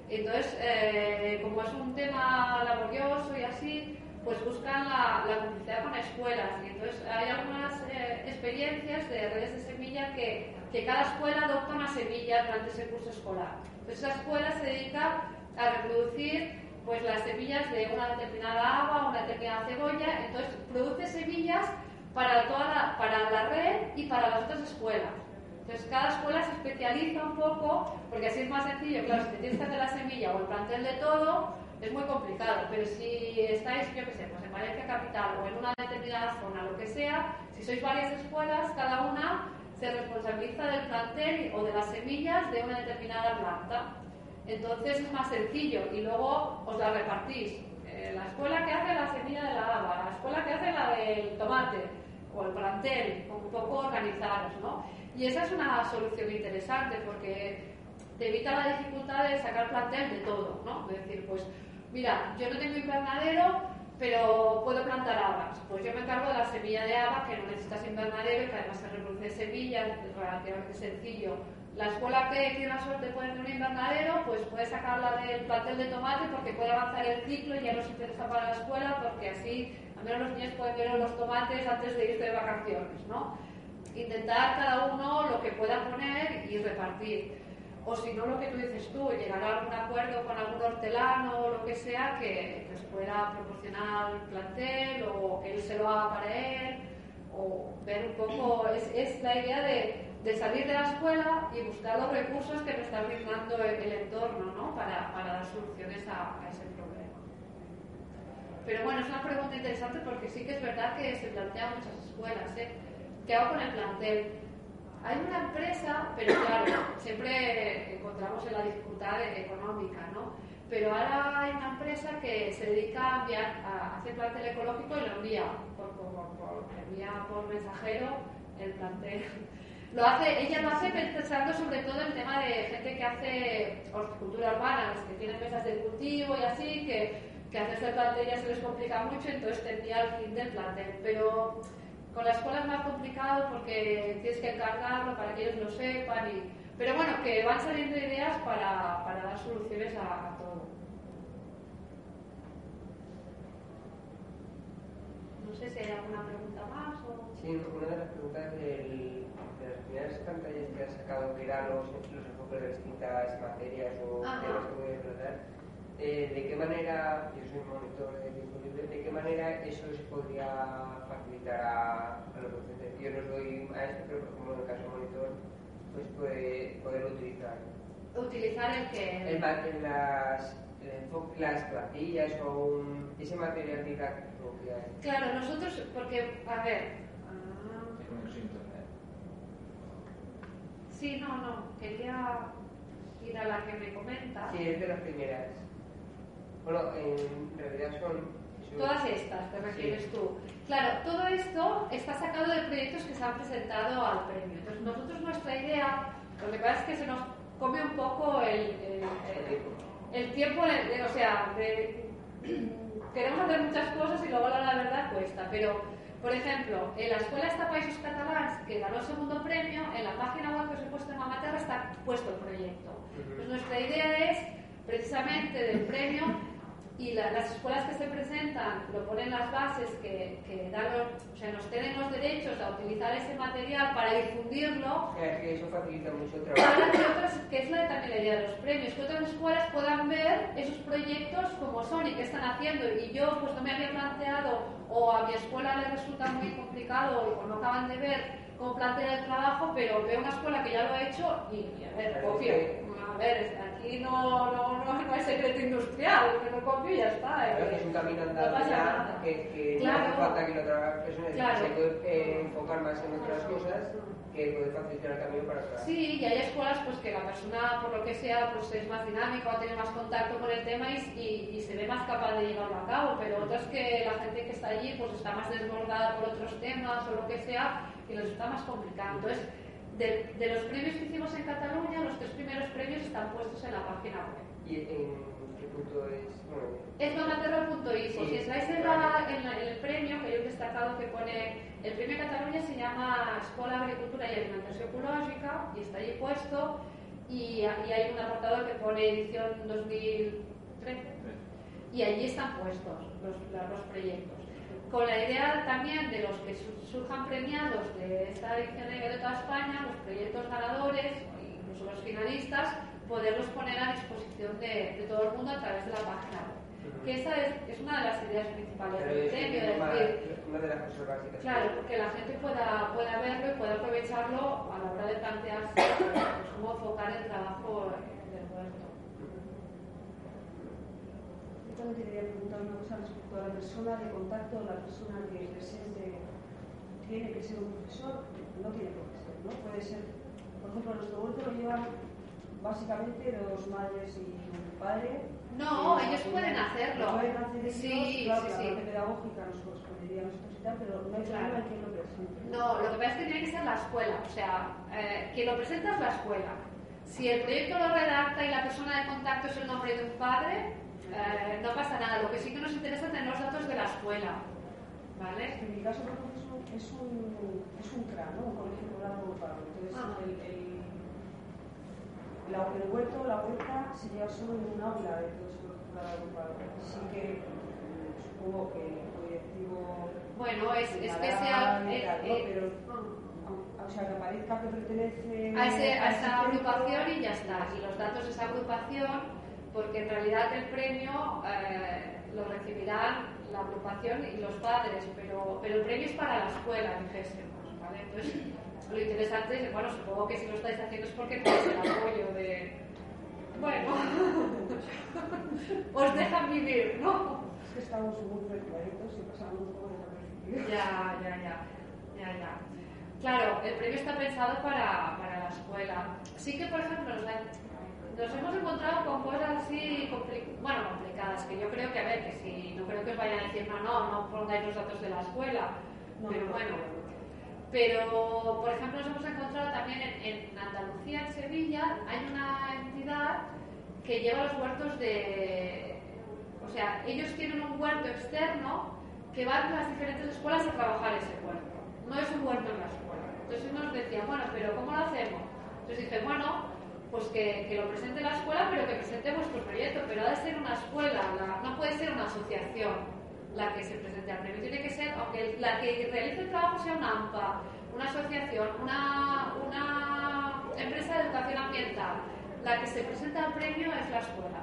Entonces, eh, como es un tema laborioso y así, pues buscan la, la complicidad con escuelas. Y entonces hay algunas eh, experiencias de redes de semilla que, que, cada escuela adopta una semilla durante ese curso escolar. Entonces esa escuela se dedica a reproducir pues las semillas de una determinada agua, una determinada cebolla, entonces produce semillas para toda la, para la red y para las otras escuelas. Entonces cada escuela se especializa un poco, porque así es más sencillo, claro, si te tienes que hacer la semilla o el plantel de todo, es muy complicado, pero si estáis, yo qué sé, pues en Valencia Capital o en una determinada zona, lo que sea, si sois varias escuelas, cada una se responsabiliza del plantel o de las semillas de una determinada planta. Entonces es más sencillo y luego os la repartís. Eh, la escuela que hace la semilla de la haba, la escuela que hace la del tomate o el plantel, un poco organizaros, ¿no? Y esa es una solución interesante porque te evita la dificultad de sacar plantel de todo, ¿no? Es decir, pues mira, yo no tengo invernadero, pero puedo plantar habas. Pues yo me encargo de la semilla de habas, que no necesitas invernadero, que además se reproduce semillas, es relativamente sencillo. La escuela que tiene la suerte de poner un invernadero, pues puede sacarla del plantel de tomate porque puede avanzar el ciclo y ya no se interesa para la escuela, porque así al menos los niños pueden ver los tomates antes de irse de vacaciones, ¿no? Intentar cada uno lo que pueda poner y repartir o si no lo que tú dices tú, llegar a algún acuerdo con algún hortelano o lo que sea que, que pueda proporcionar el plantel o él se lo haga para él o ver un poco, es, es la idea de, de, salir de la escuela y buscar los recursos que me está brindando el, entorno ¿no? para, para, dar soluciones a, a, ese problema. Pero bueno, es una pregunta interesante porque sí que es verdad que se plantea muchas escuelas. ¿eh? ¿Qué hago con el plantel? Hay una empresa, pero claro, siempre encontramos en la dificultad económica, ¿no? Pero ahora hay una empresa que se dedica a enviar, a hacer plantel ecológico y lo envía por, por, por, envía por mensajero el plantel. [LAUGHS] Lo hace, ella lo hace pensando sobre todo en tema de gente que hace horticultura urbana, los que tienen mesas de cultivo y así, que, que hacerse el plantel ya se les complica mucho, entonces te envía el fin del plantel. Pero con la escuela es más complicado porque tienes que encargarlo para que ellos lo sepan. Y... Pero bueno, que van saliendo ideas para, para dar soluciones a, a, todo. No sé si hay alguna pregunta más. O... Sí, una de las preguntas del, de las primeras pantallas que has sacado, que eran los, los enfoques de distintas materias o temas que voy a tratar, eh, ¿de qué manera, yo soy monitor de tiempo libre, de qué manera eso se podría facilitar a, a los docentes? Yo no soy maestro, pero por ejemplo en el caso de monitor, pues puede, poder utilizar. Utilizar el que... El, en las, el enfoque, las plantillas o un, ese material didáctico que hay. Claro, nosotros, porque, a ver... ah, Sí, no, no, quería ir a la que me comenta. Sí, es de las primeras. Bueno, en realidad son... Todas estas, te refieres tú. Claro, todo esto está sacado de proyectos que se han presentado al premio. Entonces, nosotros nuestra idea, lo que pasa es que se nos come un poco el, el, tiempo, de, o sea, [CLEARS THROAT] queremos hacer muchas cosas y luego la verdad cuesta, pero por ejemplo, en la Escuela esta Países Catalans, que ganó el segundo premio, en la página web que os he puesto en Amaterra está puesto el proyecto. Pues nuestra idea es, precisamente del premio, y las escuelas que se presentan proponen las bases que, dan o sea, nos tienen los derechos a utilizar ese material para difundirlo. que eso facilita mucho el trabajo. que, es la, también la idea de los premios, que otras escuelas puedan ver esos proyectos como son y qué están haciendo. Y yo pues no me había planteado, o a mi escuela le resulta muy complicado, o no acaban de ver cómo plantear el trabajo, pero veo una escuela que ya lo ha hecho y, a ver, copio. A ver, aquí no, no, no, no hay secreto industrial, que no copio y ya está. Eh. es un camino andado ya que, que no hace falta que la otra persona se puede eh, enfocar más en otras cosas que puede facilitar el camino para atrás. Sí, y hay escuelas pues que la persona, por lo que sea, pues es más dinámica tiene más contacto con el tema y, y, se ve más capaz de llevarlo a cabo, pero otras que la gente que está allí pues está más desbordada por otros temas o lo que sea y los está más complicado. Entonces, de, de, los premios que hicimos en Cataluña, los tres primeros premios están puestos en la página web. ¿Y en qué punto es? Es donaterra.info. Si estáis en, en, el premio, que yo he destacado que pone, el premio Cataluña se llama Escuela Agricultura y Alimentación Ecológica y está allí puesto y, y hay un apartado que pone edición 2013 y allí están puestos los, los proyectos con la idea también de los que surjan premiados de esta edición de toda España, los proyectos ganadores, incluso los finalistas, poderlos poner a disposición de, todo el mundo a través de la página web. Que esa es, una de las ideas principales del premio. una de las cosas básicas. Claro, que la gente pueda, pueda verlo y pueda aprovecharlo a la hora de plantearse pues, cómo enfocar el trabajo del huerto. Yo también quería preguntar una cosa respecto a la persona de contacto, la persona que presente tiene que ser un profesor, no tiene por qué ser, ¿no? Puede ser, por ejemplo, nuestro huerto lo llevan básicamente dos madres y un padre. No, ellos pueden hacerlo. Pueden hacer ellos, sí, claro, sí, la sí. parte pedagógica nos correspondería a nosotros y tal, pero no hay claro. problema en quién lo presente. No, lo que pasa es que tiene que ser la escuela, o sea, eh, quien lo presenta es la escuela. Si el proyecto lo redacta y la persona de contacto es el nombre de un padre, eh, no pasa nada. Lo que sí que nos interesa es tener los datos de la escuela. ¿Vale? En mi caso, por ejemplo, es un, es un CRA, ¿no? Un colegio rural agrupado. Entonces, Ah. el, el, la, el huerto, la huerta se lleva solo en un aula de todo ese colegio rural agrupado. Así que mm, supongo que el directivo. Bueno, es, es que sea. ¿no? es- Pero, o sea, que aparezca que pertenece a, ese- a esa agrupación y ya está. Y los datos de esa agrupación, porque en realidad el premio eh, lo recibirán la agrupación y los padres, pero, pero el premio es para la escuela, dijésemos. ¿vale? Entonces, lo interesante es, bueno, supongo que si lo estáis haciendo es porque tenéis el apoyo de. Bueno, [LAUGHS] os dejan vivir, ¿no? Es que estamos muy reclaritos y pasamos un poco desapercibidos. Ya, ya, ya, ya, ya. Claro, el premio está pensado para, para la escuela. Sí que, por ejemplo, nos hemos encontrado con cosas así, compli- bueno, complicadas, que yo creo que, a ver, que si no creo que os vayan a decir, no, no, no pongáis los datos de la escuela, No, pero no. bueno. Pero, por ejemplo, nos hemos encontrado también en, en Andalucía, en Sevilla, hay una entidad que lleva los huertos de... O sea, ellos tienen un huerto externo que van a las diferentes escuelas a trabajar ese huerto. No es un huerto en la escuela. Entonces nos decían, bueno, pero ¿cómo lo hacemos? Entonces dije, bueno, pues que, que lo presente la escuela, pero que presente vuestro proyecto. Pero ha de ser una escuela, la- no puede ser una asociación la que se presente al premio. Tiene que ser, aunque la que realice el trabajo sea una AMPA, una asociación, una, una empresa de educación ambiental, la que se presenta al premio es la escuela.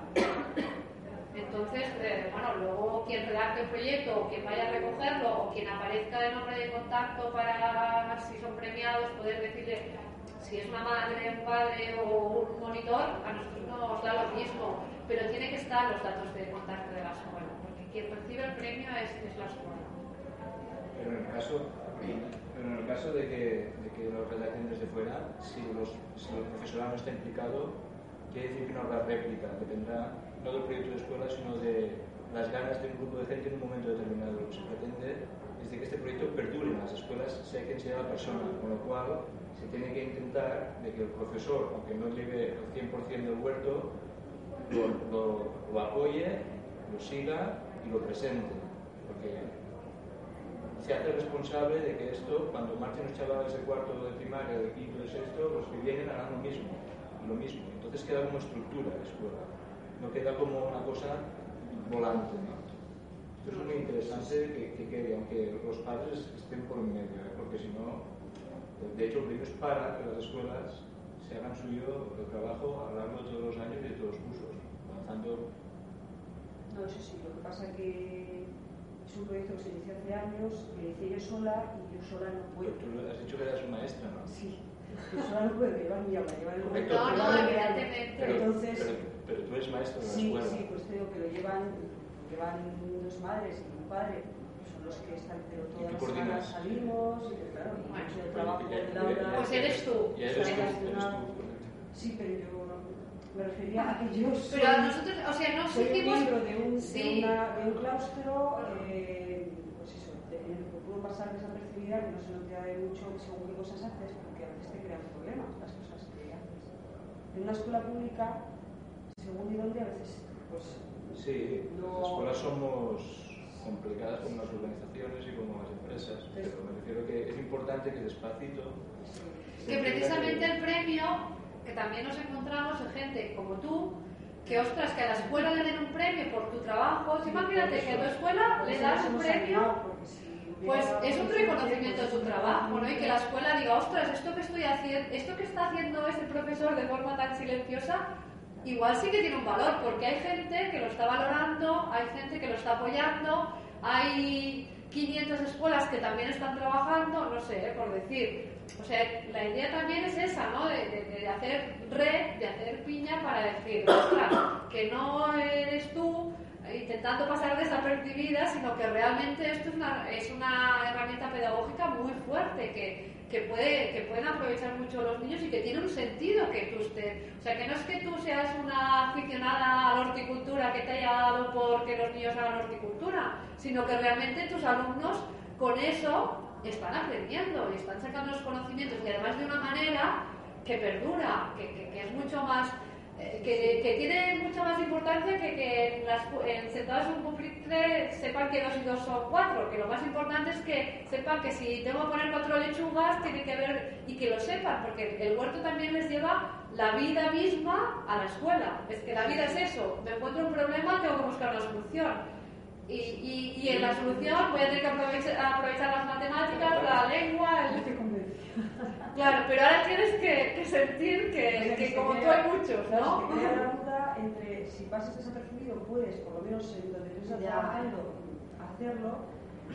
Entonces, eh, bueno, luego quien redacte el proyecto o quien vaya a recogerlo o quien aparezca de nombre de contacto para, si son premiados, poder decirle si es una madre, un padre o un monitor, a nosotros nos da lo mismo, pero tiene que estar los datos de contacto de la escuela, porque quien recibe el premio es, es la escuela. Pero en el caso, pero en el caso de, que, de que lo redacten desde fuera, si, los, si el profesorado no está implicado, quiere decir que no habrá réplica, dependerá no del proyecto de escuela, sino de las ganas de un grupo de gente en un momento determinado. Lo que se pretende es de que este proyecto perdure en las escuelas, sea quien sea la persona, con lo cual se tiene que intentar de que el profesor, aunque no lleve el 100% del huerto, lo, lo, lo apoye, lo siga y lo presente. Porque se hace responsable de que esto, cuando marchen los chavales de cuarto de primaria, de quinto, de sexto, los que vienen harán lo mismo, lo mismo. Entonces queda como estructura la escuela, no queda como una cosa volante. ¿no? Es muy interesante que, que quede, aunque los padres estén por medio, ¿eh? porque si no, de hecho, es para que las escuelas se hagan suyo el trabajo a lo largo de todos los años y de todos los cursos, avanzando. No, eso sí, lo que pasa es que es un proyecto que se inició hace años, que lo hice yo sola y yo sola no puedo. Tú has dicho que eras maestra, ¿no? Sí, yo sola no puedo llevar mi aula, llevar el. No, no, evidentemente. Pero, Entonces- pero, pero tú eres maestra de la Sí, escuela. sí, pues digo que lo llevan, llevan dos madres y un padre, los que están, pero ¿Y todas las semanas salimos y claro, mucho de Pues trabajo ya- aula. Pues eres tú. Ya eres tú, Soy eres tú, una- correcto. Sí, pero yo me refería a que yo soy, Pero a nosotros, o sea, no soy miembro de un, Sí. de una- de un claustro, eh, pues eso, en el que puedo pasar desapercibida, que no se nos de mucho según qué cosas haces, porque a veces te crean problemas las cosas que haces. En una escuela pública, según y dónde, a veces, pues Sí, No. las escuelas somos complicadas como las organizaciones y como las empresas, pero me refiero que es importante que despacito que precisamente el premio, que también nos encontramos en gente como tú, que ostras, que a la escuela le den un premio por tu trabajo, si imagínate que a tu escuela le das un premio, pues es un reconocimiento de tu trabajo, ¿no? Y que la escuela diga, ostras, esto que estoy haciendo, esto que está haciendo ese profesor de forma tan silenciosa, igual sí que tiene un valor, porque hay gente que lo está valorando, hay gente que lo está apoyando, hay 500 escuelas que también están trabajando, no sé, ¿eh? por decir. O sea, la idea también es esa, ¿no? De, hacer red, de hacer piña para decir, ostras, que no eres tú intentando pasar desapercibida, sino que realmente esto es una, es una herramienta pedagógica muy fuerte que, que, puede, que pueden aprovechar mucho los niños y que tiene un sentido que tú estés. O sea, que no es que tú seas una aficionada a la horticultura que te haya dado porque los niños hagan horticultura, sino que realmente tus alumnos con eso están aprendiendo y están sacando los conocimientos y además de una manera que perdura, que, que- que es mucho más, eh, que, que tiene mucha más importancia que que en las, en, sentados en un pupitre sepan que dos y dos son cuatro, que lo más importante es que sepan que si tengo que poner cuatro lechugas tiene que ver y que lo sepan, porque el huerto también les lleva la vida misma a la escuela. Es que la vida es eso, me encuentro un problema, tengo que buscar una solución. Y, y, y en la solución voy a tener que aprovechar, aprovechar las matemáticas, la lengua, el... Claro, pero ahora tienes que, que sentir que, que como tú hay muchos, ¿no? Crea la duda entre si pasas desapercibido, puedes, por lo menos en donde tú estás trabajando, hacerlo,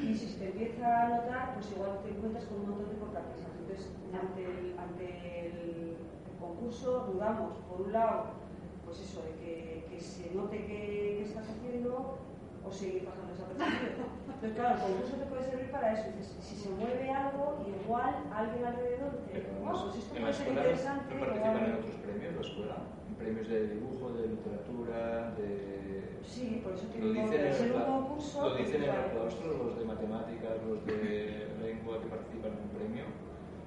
y si se te empieza a notar, pues igual te encuentras con un montón de cortapisas. Entonces, ante el, ante el concurso, dudamos, por un lado, pues eso, de que, que se note que, que estás haciendo o seguir pasando desapercibido. Entonces, claro, el concurso te puede servir para eso. Si se mueve algo, igual alguien alrededor dice, Pero "Oh, la- pues esto puede ser interesante. no participan en algo". otros premios, la escuela, en premios de dibujo, de literatura, de... Sí, por eso te de el, ser un concurso. lo dicen en el claro. claustro, los de matemáticas, los de lengua que participan en un premio.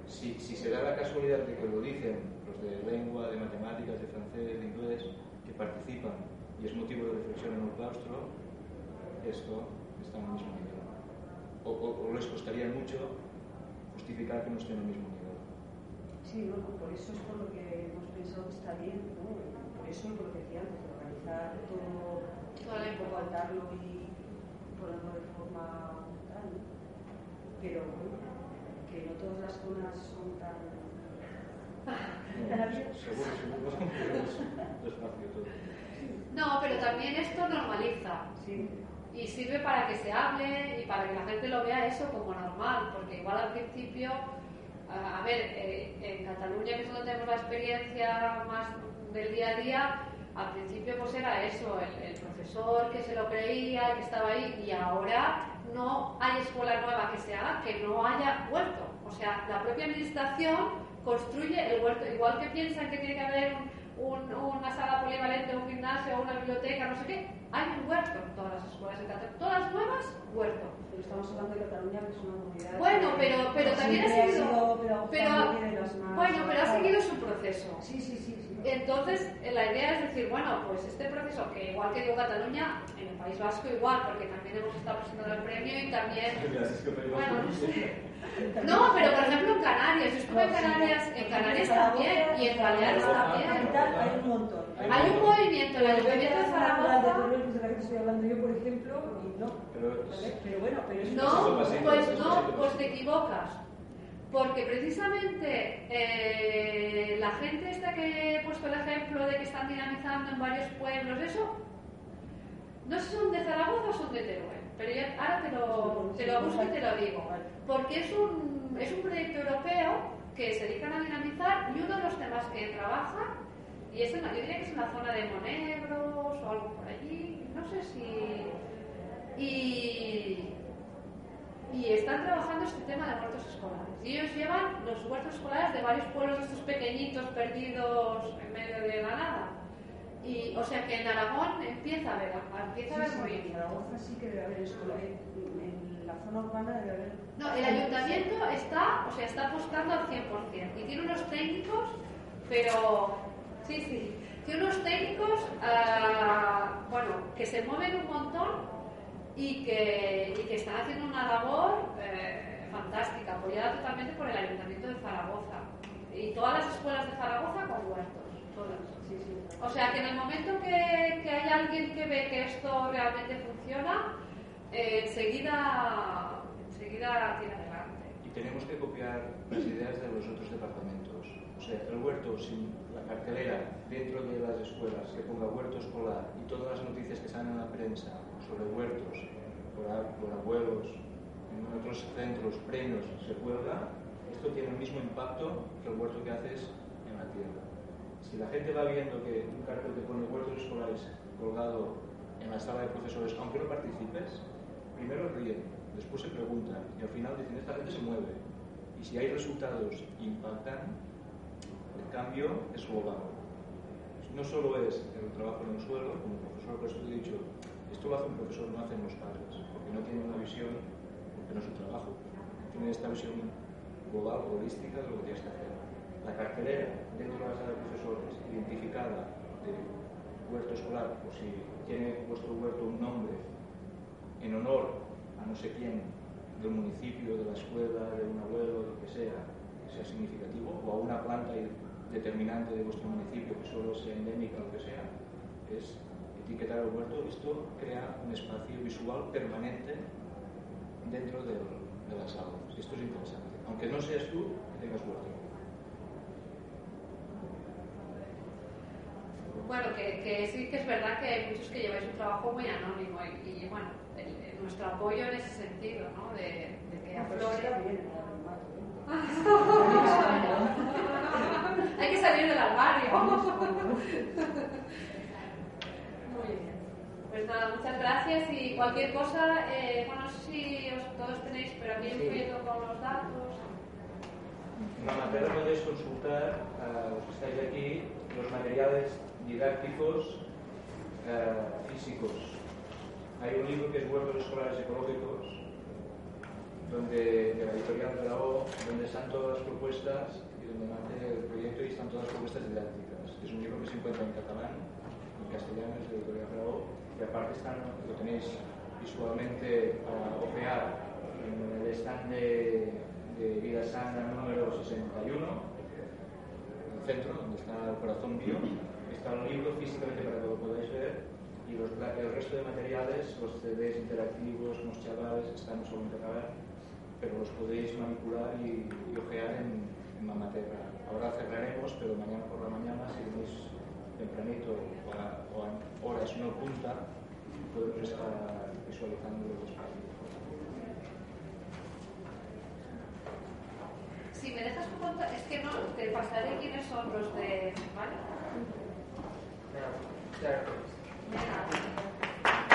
Si, si se da la casualidad de que lo dicen los de lengua, de matemáticas, de francés, de inglés, que participan y es motivo de reflexión en el claustro, esto está en el mismo nivel. O, o- o les costaría mucho justificar que no esté en el mismo nivel. Sí, no, no, por eso es por lo que hemos pensado que está bien, ¿no? Por eso por lo que decía antes, organizar todo, Vale. un poco atarlo y ponerlo de forma tal, ¿no? Pero bueno, que no todas las zonas son tan... abiertas. Seguro, seguro, [LAUGHS] es despacio todo. No, pero también esto normaliza. Sí, Y sirve para que se hable y para que la gente lo vea eso como normal, porque igual al principio, a, ver, eh, en Cataluña, que es donde tenemos la experiencia más del día a día, al principio pues era eso, el, el profesor que se lo creía, que estaba ahí, y ahora no hay escuela nueva que se haga que no haya huerto. O sea, la propia administración construye el huerto, igual que piensan que tiene que haber un, un- una sala polivalente, un gimnasio, una biblioteca, no sé qué. Hay un huerto en todas las escuelas de Cataluña. Todas nuevas, huerto. Pero estamos hablando de Cataluña, que es una comunidad. Bueno, pero, pero también ha seguido. sido Pero, las más- bueno, pero ha seguido su proceso. Sí, sí, sí. sí. Entonces, eh, la idea es decir, bueno, pues este proceso, que igual que digo Cataluña, en el País Vasco igual, porque también hemos estado presentando el premio y también. Bueno, no sé. [LAUGHS] No, pero por ejemplo Canarias, yo estuve en Canarias, en Canarias también y en Baleares también. Hay un montón. Hay un movimiento, el Ayuntamiento de de Zaragoza. De la que estoy hablando yo, por ejemplo, y no. Pero bueno, pero es No, pues es no, pues te equivocas. Porque precisamente eh, la gente esta que he puesto el ejemplo de que están dinamizando en varios pueblos, eso, no sé si son de Zaragoza o son de Teruel, pero ya, ahora te lo, te lo busco y te lo digo. Porque es un, es un proyecto europeo que se dedican a dinamizar y uno de los temas que trabajan, y es en la, yo diría que es en la zona de Monegros o algo por allí, no sé si... Y, y están trabajando este tema de huertos escolares. Y ellos llevan los huertos escolares de varios pueblos estos pequeñitos perdidos en medio de la nada. Y, o sea que en Aragón empieza a haber, empieza a haber Sí, sí, en movimiento. Zaragoza sí que debe haber escuela. En, en la zona urbana debe haber. No, el ayuntamiento está, o sea, está apostando al 100% y tiene unos técnicos, pero sí, sí, tiene unos técnicos, ah, bueno, que se mueven un montón y que, y que están haciendo una labor eh, fantástica, apoyada totalmente por el ayuntamiento de Zaragoza y todas las escuelas de Zaragoza con huertos, todas. O sea que en el momento que, que hay alguien que ve que esto realmente funciona, eh, enseguida, enseguida tira adelante. Y tenemos que copiar las ideas de los otros departamentos. O sea, el huerto sin la cartelera dentro de las escuelas que ponga huerto escolar y todas las noticias que salen en la prensa sobre huertos por abuelos, en otros centros, premios, se cuelga, esto tiene el mismo impacto que el huerto que haces en la tierra. Si la gente va viendo que un cartel que pone huertos escolares colgado en la sala de profesores, aunque no participes, primero ríen, después se preguntan y al final dicen, esta gente se mueve. Y si hay resultados que impactan, el cambio es global. No solo es el trabajo en el suelo, como profesor, por eso te he dicho, esto lo hace un profesor, no hacen los padres, porque no tienen una visión, porque no es su trabajo, tienen esta visión global, holística de lo que tienes que hacer. La cartelera dentro de la sala de profesores, identificada de huerto escolar, o si tiene vuestro huerto un nombre en honor a no sé quién del municipio, de la escuela, de un abuelo, de lo que sea, que sea significativo, o a una planta determinante de vuestro municipio que solo sea endémica o lo que sea, es etiquetar el huerto. Esto crea un espacio visual permanente dentro del, de las aulas. Esto es interesante. Aunque no seas tú que tengas huerto. Bueno, que, que sí que es verdad que hay muchos que lleváis un trabajo muy anónimo y, y, bueno, el- el- nuestro apoyo en ese sentido, ¿no? De, de que Ah, pero aflore. ¿eh? [LAUGHS] Hay que salir del armario. Muy bien. Pues nada, muchas gracias y cualquier cosa, eh, bueno, no sé si os- todos tenéis, pero aquí un Sí. con los datos. La materia podéis consultar, a los que estáis aquí, los materiales didácticos eh, físicos. Hay un libro que es Huertos Escolares Ecológicos, donde, de la editorial de la O, donde están todas las propuestas y donde nace el proyecto y están todas las propuestas didácticas. Es un libro que se encuentra en catalán, en castellano, es de la editorial de la O, y aparte están, lo tenéis visualmente para ojear en el stand de, de Vida Sana número 61, en el centro, donde está el corazón bio. Está un libro físicamente para que lo podáis ver y el resto de materiales, los CDs interactivos, los chavales, están solo en catalán, pero los podéis manipular y, y ojear en, en Mamaterra. Ahora cerraremos, pero mañana por la mañana, si venís tempranito o a, o a horas no punta, podemos estar visualizando los espacios. Si me dejas un conta- es que no, te pasaré quiénes son los de. now therapists. Yeah.